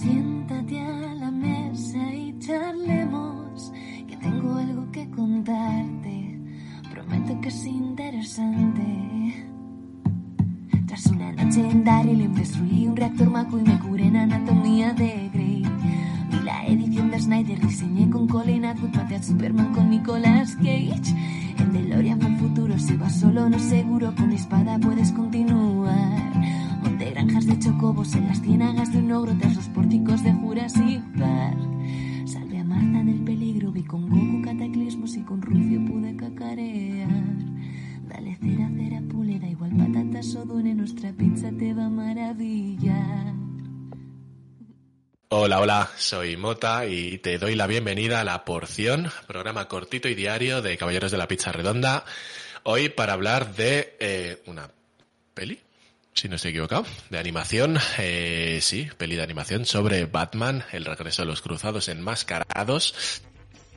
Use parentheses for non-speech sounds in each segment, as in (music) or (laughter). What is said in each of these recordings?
Siéntate a la mesa y charlemos, que tengo algo que contarte. Prometo que es interesante. Tras una noche en Daryl destruí un reactor maco y me curé en anatomía de Grey. Vi la edición de Snyder, diseñé con Colin Atwood, maté a Superman con Nicolas Cage. En DeLorean el futuro, si vas solo no seguro, con mi espada puedes continuar. Chocobos en las ciénagas de un ogro tras los pórticos de Jurassic Park. Salvé a Marta del peligro, vi con Goku cataclismos y con Rufio pude cacarear. Dale cera, cera, pule, da igual patatas o dune, nuestra pizza te va a maravillar. Hola, hola, soy Mota y te doy la bienvenida a La Porción, programa cortito y diario de Caballeros de la Pizza Redonda. Hoy para hablar de eh, una peli, si no estoy equivocado, de animación, eh, sí, peli de animación sobre Batman, el regreso de los cruzados enmascarados,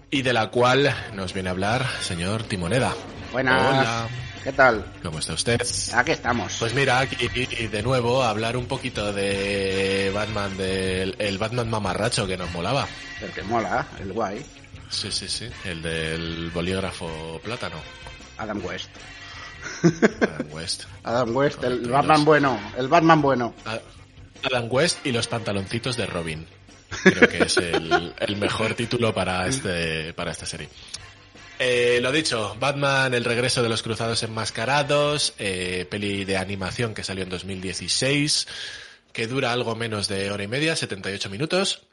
y de la cual nos viene a hablar señor Timoneda. Buenas. Hola. ¿Qué tal? ¿Cómo está usted? Aquí estamos. Pues mira, aquí de nuevo a hablar un poquito de Batman, del el Batman mamarracho que nos molaba. El que mola, el guay. Sí, sí, sí, el del bolígrafo plátano. Adam West. Adam West. Adam West, el Batman bueno. El Batman bueno. Adam West y los pantaloncitos de Robin. Creo que es el, el mejor título para este para esta serie. Eh, lo dicho, Batman, el regreso de los cruzados enmascarados, eh, peli de animación que salió en 2016, que dura algo menos de hora y media, 78 minutos.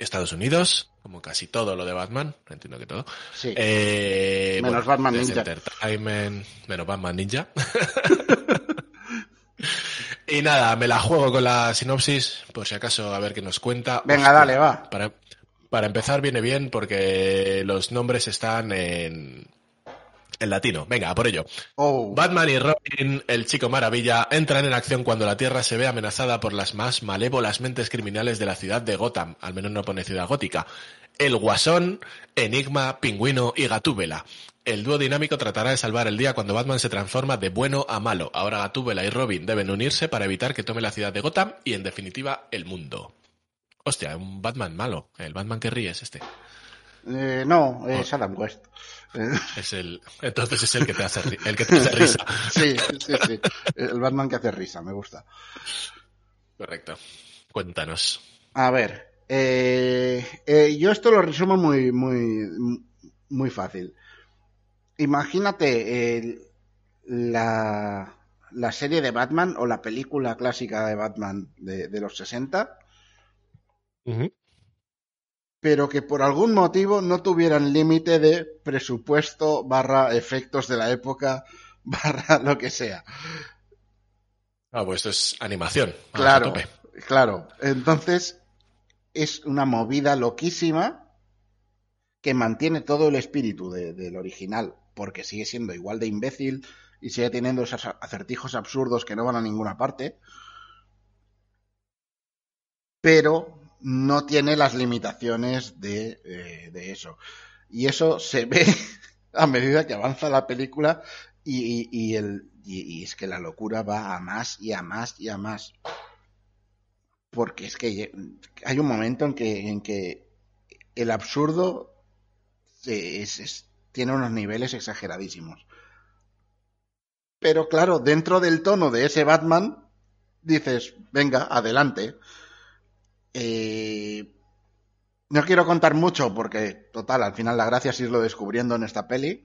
Estados Unidos, como casi todo lo de Batman, entiendo que todo. Sí. Eh, Menos Batman Ninja. Entertainment, menos Batman Ninja. (laughs) y nada, me la juego con la sinopsis, por si acaso a ver qué nos cuenta. Venga, Hostia, dale, va. Para, para empezar viene bien porque los nombres están en, en latino. Venga, a por ello. Oh, Batman y Robin, el chico maravilla, entran en acción cuando la Tierra se ve amenazada por las más malévolas mentes criminales de la ciudad de Gotham, al menos no pone ciudad gótica. El Guasón, Enigma, Pingüino y Gatúbela. El dúo dinámico tratará de salvar el día cuando Batman se transforma de bueno a malo. Ahora Gatúbela y Robin deben unirse para evitar que tome la ciudad de Gotham y, en definitiva, el mundo. Hostia, un Batman malo. El Batman que ríe es este. eh, no, es Adam West. Es el, entonces es el que te hace, el que te hace risa. (laughs) sí, sí, sí. El Batman que hace risa, me gusta. Correcto. Cuéntanos. A ver, eh, eh, yo esto lo resumo muy, muy, muy fácil. Imagínate la, la serie de Batman o la película clásica de Batman de, de los 60, pero que por algún motivo no tuvieran límite de presupuesto barra efectos de la época (laughs) barra lo que sea. Ah, pues esto es animación. Claro, tope. claro. Entonces, es una movida loquísima que mantiene todo el espíritu de- del original, porque sigue siendo igual de imbécil y sigue teniendo esos acertijos absurdos que no van a ninguna parte, pero no tiene las limitaciones de, eh, eso. Y eso se (laughs) ve a medida que avanza la película y, es que la locura va a más y a más y a más. Porque es que hay un momento en que, en que el absurdo tiene unos niveles exageradísimos. Pero claro, dentro del tono de ese Batman, dices, venga, adelante. Eh, no quiero contar mucho porque, total, al final la gracia es irlo descubriendo en esta peli.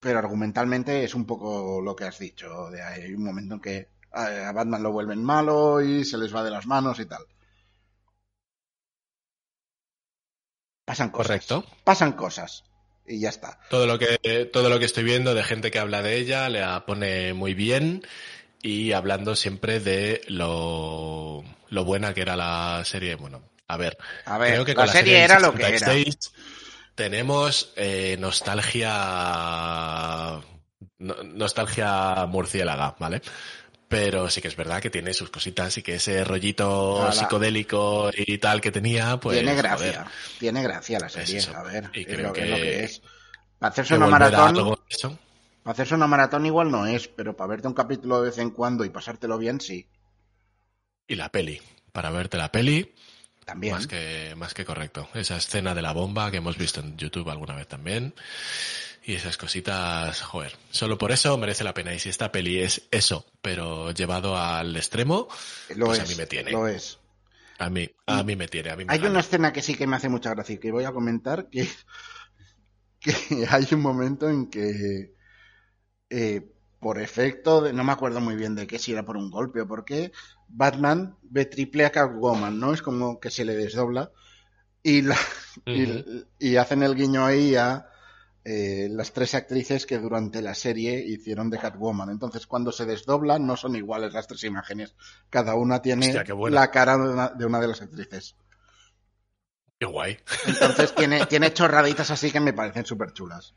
Pero argumentalmente es un poco lo que has dicho. De hay un momento en que a a Batman lo vuelven malo y se les va de las manos y tal. Pasan cosas. Correcto. Pasan cosas. Y ya está. Todo lo que todo lo que estoy viendo de gente que habla de ella le la pone muy bien y hablando siempre de lo lo buena que era la serie. Bueno, a ver. A ver, creo que la con serie del era lo que 66 Tenemos eh, nostalgia. no- nostalgia murciélaga, ¿vale? Pero sí que es verdad que tiene sus cositas y que ese rollito psicodélico y tal que tenía, pues. tiene joder, gracia, tiene gracia la serie, a ver, Y es creo lo, que- es lo que es. Para hacerse una maratón, algo de eso. para hacerse una maratón igual no es, pero para verte un capítulo de vez en cuando y pasártelo bien, sí, Y la peli. Para verte la peli, también. Más que, más que correcto. Esa escena de la bomba que hemos visto en YouTube alguna vez también. Y esas cositas, joder. Solo por eso merece la pena. Y si esta peli es eso, pero llevado al extremo, Lo pues es, a mí me tiene. lo es. a mí, a mí me tiene. A mí me Hay una escena que sí que me hace mucha gracia y que voy a comentar que, (laughs) que hay un momento en que eh, por efecto, de, no me acuerdo muy bien de qué, si era por un golpe o por qué, Batman ve triple a Catwoman, ¿no? Es como que se le desdobla y, la, (laughs) hacen el guiño ahí a eh, las tres actrices que durante la serie hicieron de Catwoman. Entonces, cuando se desdoblan, no son iguales las tres imágenes. Cada una tiene Hostia, la cara de una- de una de las actrices. Qué guay. Entonces (laughs) tiene, tiene chorraditas así que me parecen súper chulas.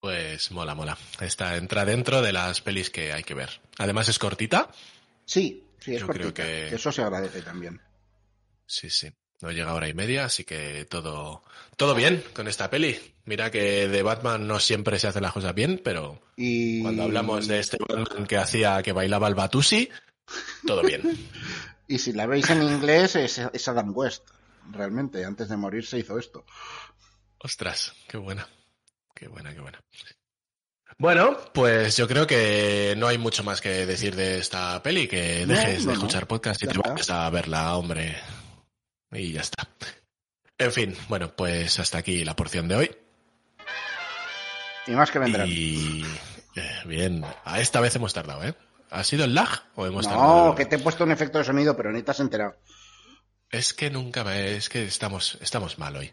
Pues mola, mola. Esta entra dentro de las pelis que hay que ver. Además es cortita. Sí, sí, es Yo creo cortita. que- Eso se agradece también. Sí, sí. No llega hora y media, así que todo, todo bien con esta peli. Mira que de Batman no siempre se hacen las cosas bien, pero Y Cuando hablamos de este Batman que hacía, que bailaba el Batusi, todo bien. (laughs) Y si la veis en inglés, es, es Adam West. Realmente, antes de morir se hizo esto. Ostras, qué buena. Qué buena, qué buena. Bueno, pues yo creo que no hay mucho más que decir de esta peli, que No, dejes no, de no. escuchar podcast y Ya te vayas a verla, hombre. Y ya está. En fin, bueno, pues hasta aquí la porción de hoy. Y más que vendrán. Y eh, bien, a esta vez hemos tardado, ¿eh? ¿Ha sido el lag o hemos No, tardado? que te he puesto un efecto de sonido, pero ni te has enterado. Es que nunca me... Es que estamos, estamos mal hoy.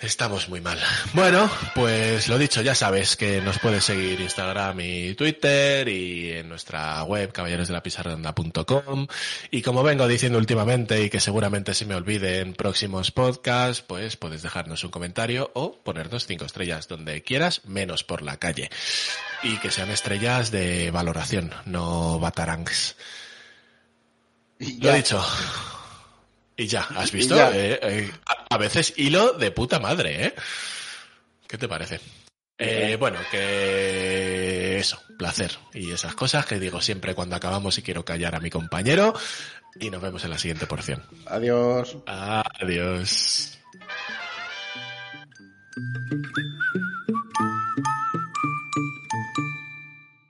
Estamos muy mal. Bueno, pues lo dicho, ya sabes que nos puedes seguir Instagram y Twitter y en nuestra web caballerosdelapizarredonda.com y como vengo diciendo últimamente y que seguramente se me olvide en próximos podcasts, pues puedes dejarnos un comentario o ponernos cinco estrellas donde quieras, menos por la calle. Y que sean estrellas de valoración, no batarangs. Lo dicho. Y ya, ¿has visto? ya. Eh, eh, a veces hilo de puta madre, ¿eh? ¿Qué te parece? Eh, bueno, que eso, placer. Y esas cosas que digo siempre cuando acabamos y quiero callar a mi compañero. Y nos vemos en la siguiente porción. Adiós. Adiós.